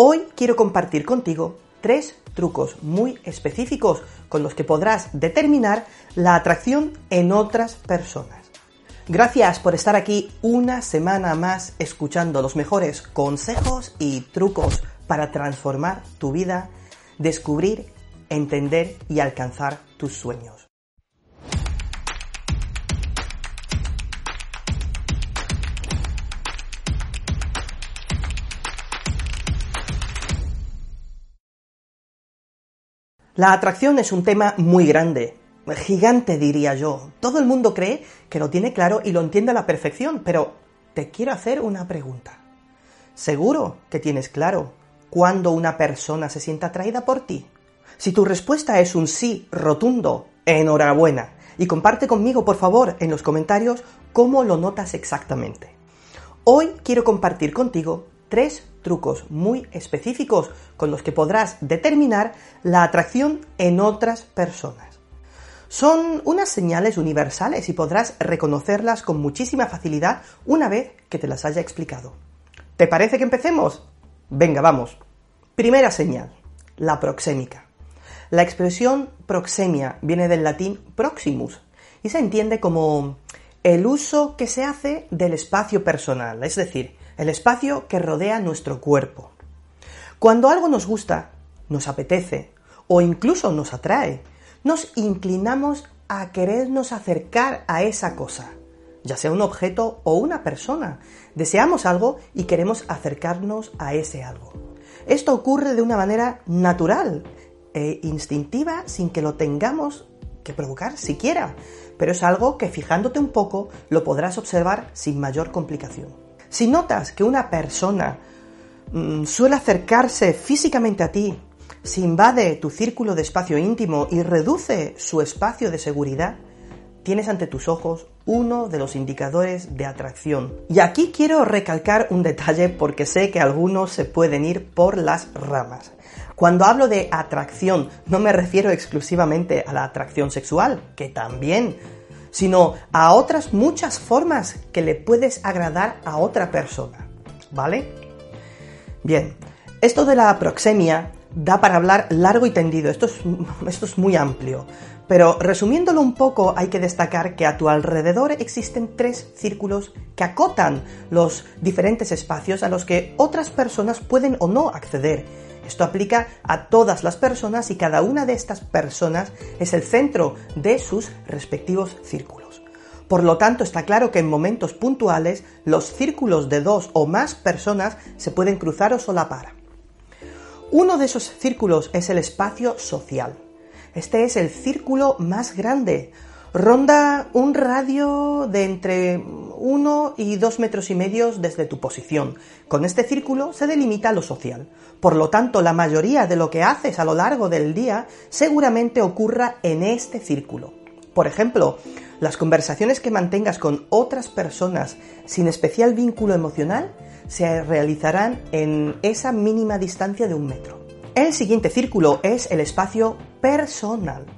Hoy quiero compartir contigo tres trucos muy específicos con los que podrás determinar la atracción en otras personas. Gracias por estar aquí una semana más escuchando los mejores consejos y trucos para transformar tu vida, descubrir, entender y alcanzar tus sueños. La atracción es un tema muy grande, gigante diría yo. Todo el mundo cree que lo tiene claro y lo entiende a la perfección, pero te quiero hacer una pregunta. ¿Seguro que tienes claro cuándo una persona se siente atraída por ti? Si tu respuesta es un sí rotundo, enhorabuena. Y comparte conmigo, por favor, en los comentarios cómo lo notas exactamente. Hoy quiero compartir contigo tres trucos muy específicos con los que podrás determinar la atracción en otras personas. Son unas señales universales y podrás reconocerlas con muchísima facilidad una vez que te las haya explicado. ¿Te parece que empecemos? Venga, vamos. Primera señal, la proxémica. La expresión proxemia viene del latín proximus y se entiende como el uso que se hace del espacio personal, es decir, el espacio que rodea nuestro cuerpo. Cuando algo nos gusta, nos apetece o incluso nos atrae, nos inclinamos a querernos acercar a esa cosa, ya sea un objeto o una persona. Deseamos algo y queremos acercarnos a ese algo. Esto ocurre de una manera natural e instintiva sin que lo tengamos que provocar siquiera, pero es algo que fijándote un poco lo podrás observar sin mayor complicación. Si notas que una persona mm, suele acercarse físicamente a ti, si invade tu círculo de espacio íntimo y reduce su espacio de seguridad, tienes ante tus ojos uno de los indicadores de atracción. Y aquí quiero recalcar un detalle porque sé que algunos se pueden ir por las ramas. Cuando hablo de atracción, no me refiero exclusivamente a la atracción sexual, que también sino a otras muchas formas que le puedes agradar a otra persona. ¿Vale? Bien, esto de la proxemia da para hablar largo y tendido, esto es, esto es muy amplio, pero resumiéndolo un poco hay que destacar que a tu alrededor existen tres círculos que acotan los diferentes espacios a los que otras personas pueden o no acceder esto aplica a todas las personas y cada una de estas personas es el centro de sus respectivos círculos. Por lo tanto, está claro que en momentos puntuales los círculos de dos o más personas se pueden cruzar o solapar. Uno de esos círculos es el espacio social. Este es el círculo más grande, ronda un radio de entre 1 y 2 metros y medio desde tu posición. Con este círculo se delimita lo social. Por lo tanto, la mayoría de lo que haces a lo largo del día seguramente ocurra en este círculo. Por ejemplo, las conversaciones que mantengas con otras personas sin especial vínculo emocional se realizarán en esa mínima distancia de un metro. El siguiente círculo es el espacio personal.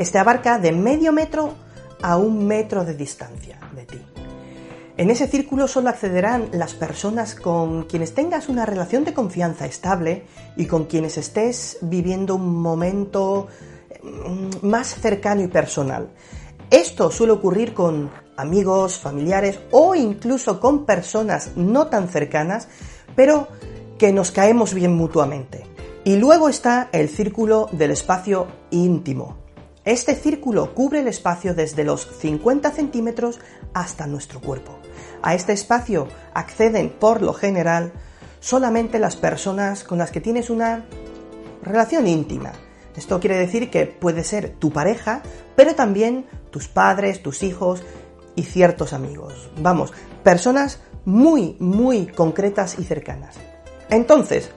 Este abarca de medio metro a un metro de distancia de ti. En ese círculo solo accederán las personas con quienes tengas una relación de confianza estable y con quienes estés viviendo un momento mm, más cercano y personal. Esto suele ocurrir con amigos, familiares o incluso con personas no tan cercanas, pero que nos caemos bien mutuamente. Y luego está el círculo del espacio íntimo, este círculo cubre el espacio desde los 50 centímetros hasta nuestro cuerpo. A este espacio acceden por lo general solamente las personas con las que tienes una relación íntima. Esto quiere decir que puede ser tu pareja, pero también tus padres, tus hijos y ciertos amigos. Vamos, personas muy, muy concretas y cercanas. Entonces,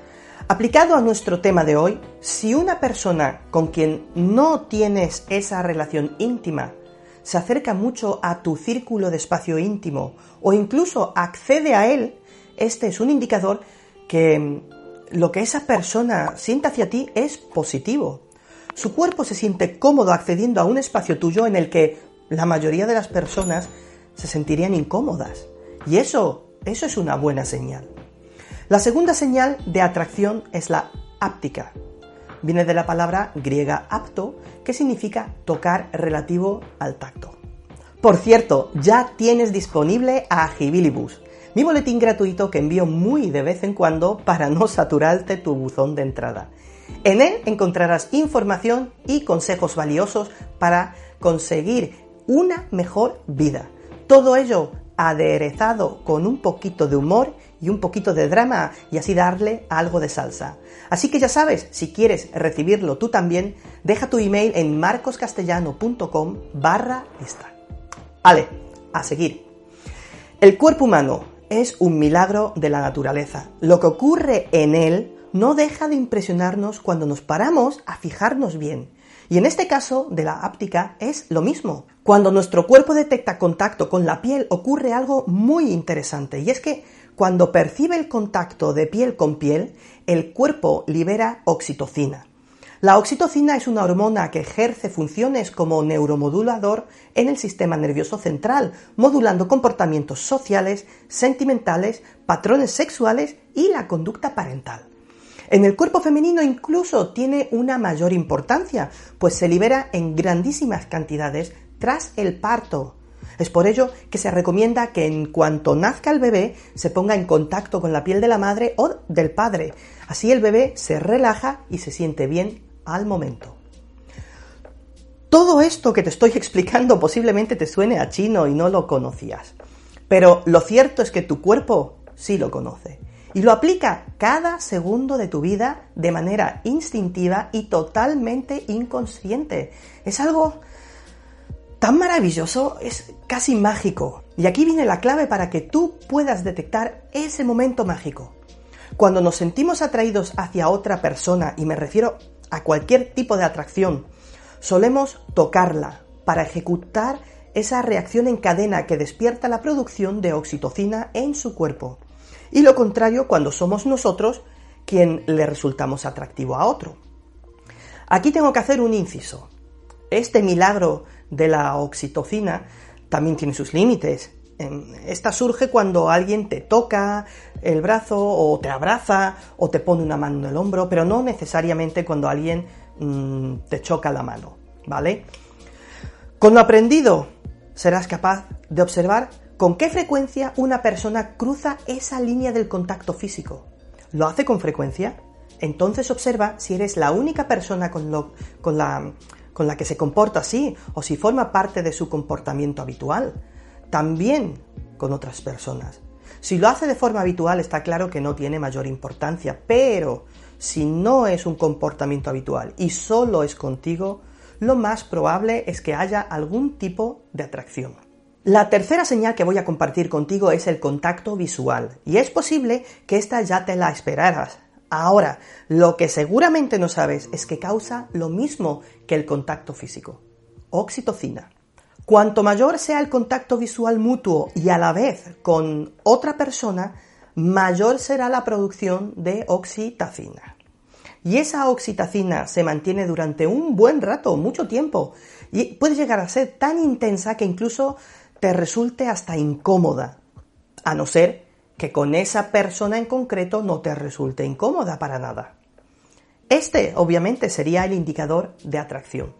Aplicado a nuestro tema de hoy, si una persona con quien no tienes esa relación íntima se acerca mucho a tu círculo de espacio íntimo o incluso accede a él, este es un indicador que mm, lo que esa persona siente hacia ti es positivo. Su cuerpo se siente cómodo accediendo a un espacio tuyo en el que la mayoría de las personas se sentirían incómodas. Y eso, eso es una buena señal. La segunda señal de atracción es la áptica. Viene de la palabra griega apto, que significa tocar relativo al tacto. Por cierto, ya tienes disponible a Agibilibus, mi boletín gratuito que envío muy de vez en cuando para no saturarte tu buzón de entrada. En él encontrarás información y consejos valiosos para conseguir una mejor vida. Todo ello aderezado con un poquito de humor y un poquito de drama y así darle algo de salsa. Así que ya sabes, si quieres recibirlo tú también, deja tu email en marcoscastellano.com barra lista. Ale, a seguir. El cuerpo humano es un milagro de la naturaleza. Lo que ocurre en él no deja de impresionarnos cuando nos paramos a fijarnos bien. Y en este caso de la áptica es lo mismo. Cuando nuestro cuerpo detecta contacto con la piel ocurre algo muy interesante y es que cuando percibe el contacto de piel con piel, el cuerpo libera oxitocina. La oxitocina es una hormona que ejerce funciones como neuromodulador en el sistema nervioso central, modulando comportamientos sociales, sentimentales, patrones sexuales y la conducta parental. En el cuerpo femenino incluso tiene una mayor importancia, pues se libera en grandísimas cantidades tras el parto. Es por ello que se recomienda que en cuanto nazca el bebé se ponga en contacto con la piel de la madre o del padre. Así el bebé se relaja y se siente bien al momento. Todo esto que te estoy explicando posiblemente te suene a chino y no lo conocías. Pero lo cierto es que tu cuerpo sí lo conoce y lo aplica cada segundo de tu vida de manera instintiva y totalmente inconsciente. Es algo tan maravilloso, es casi mágico. Y aquí viene la clave para que tú puedas detectar ese momento mágico. Cuando nos sentimos atraídos hacia otra persona, y me refiero a cualquier tipo de atracción, solemos tocarla para ejecutar esa reacción en cadena que despierta la producción de oxitocina en su cuerpo y lo contrario cuando somos nosotros quien le resultamos atractivo a otro. Aquí tengo que hacer un inciso. Este milagro de la oxitocina también tiene sus límites. Esta surge cuando alguien te toca el brazo o te abraza o te pone una mano en el hombro, pero no necesariamente cuando alguien mm, te choca la mano, ¿vale? Con lo aprendido serás capaz de observar ¿Con qué frecuencia una persona cruza esa línea del contacto físico? ¿Lo hace con frecuencia? Entonces observa si eres la única persona con, la, con la que se comporta así o si forma parte de su comportamiento habitual. También con otras personas. Si lo hace de forma habitual está claro que no tiene mayor importancia, pero si no es un comportamiento habitual y solo es contigo, lo más probable es que haya algún tipo de atracción. La tercera señal que voy a compartir contigo es el contacto visual, y es posible que esta ya te la esperaras. Ahora, lo que seguramente no sabes es que causa lo mismo que el contacto físico, oxitocina. Cuanto mayor sea el contacto visual mutuo y a la vez con otra persona, mayor será la producción de oxitocina. Y esa oxitocina se mantiene durante un buen rato, mucho tiempo, y puede llegar a ser tan intensa que incluso te resulte hasta incómoda, a no ser que con esa persona en concreto no te resulte incómoda para nada. Este, obviamente, sería el indicador de atracción.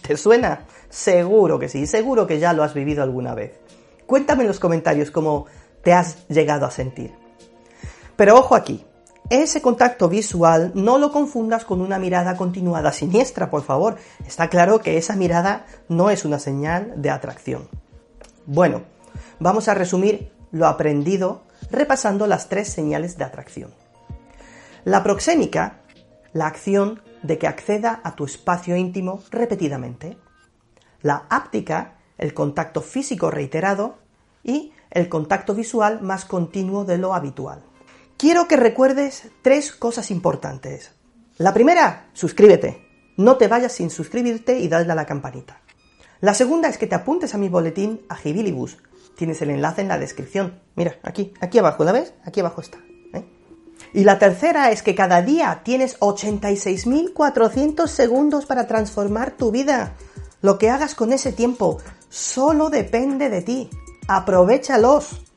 ¿Te suena? Seguro que sí, seguro que ya lo has vivido alguna vez. Cuéntame en los comentarios cómo te has llegado a sentir. Pero ojo aquí, ese contacto visual no lo confundas con una mirada continuada siniestra, por favor. Está claro que esa mirada no es una señal de atracción. Bueno, vamos a resumir lo aprendido repasando las tres señales de atracción. La proxémica, la acción de que acceda a tu espacio íntimo repetidamente. La áptica, el contacto físico reiterado. Y el contacto visual más continuo de lo habitual. Quiero que recuerdes tres cosas importantes. La primera, suscríbete. No te vayas sin suscribirte y darle a la campanita. La segunda es que te apuntes a mi boletín a Gibilibus. Tienes el enlace en la descripción. Mira, aquí, aquí abajo, ¿la ves? Aquí abajo está. ¿eh? Y la tercera es que cada día tienes 86.400 segundos para transformar tu vida. Lo que hagas con ese tiempo solo depende de ti. Aprovechalos.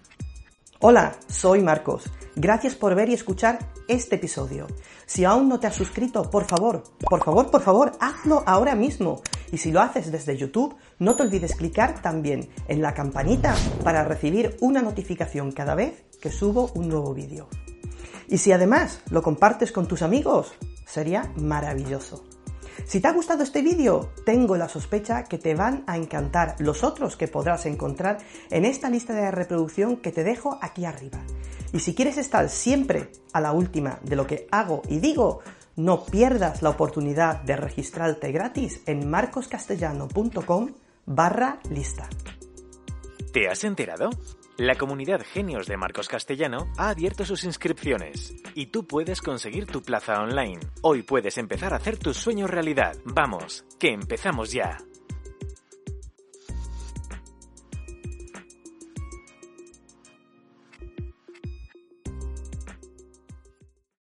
Hola, soy Marcos. Gracias por ver y escuchar este episodio. Si aún no te has suscrito, por favor, por favor, por favor, hazlo ahora mismo. Y si lo haces desde YouTube, no te olvides clicar también en la campanita para recibir una notificación cada vez que subo un nuevo vídeo. Y si además lo compartes con tus amigos, sería maravilloso. Si te ha gustado este vídeo, tengo la sospecha que te van a encantar los otros que podrás encontrar en esta lista de reproducción que te dejo aquí arriba. Y si quieres estar siempre a la última de lo que hago y digo, no pierdas la oportunidad de registrarte gratis en marcoscastellano.com barra lista. ¿Te has enterado? La comunidad Genios de Marcos Castellano ha abierto sus inscripciones y tú puedes conseguir tu plaza online. Hoy puedes empezar a hacer tus sueños realidad. Vamos, que empezamos ya.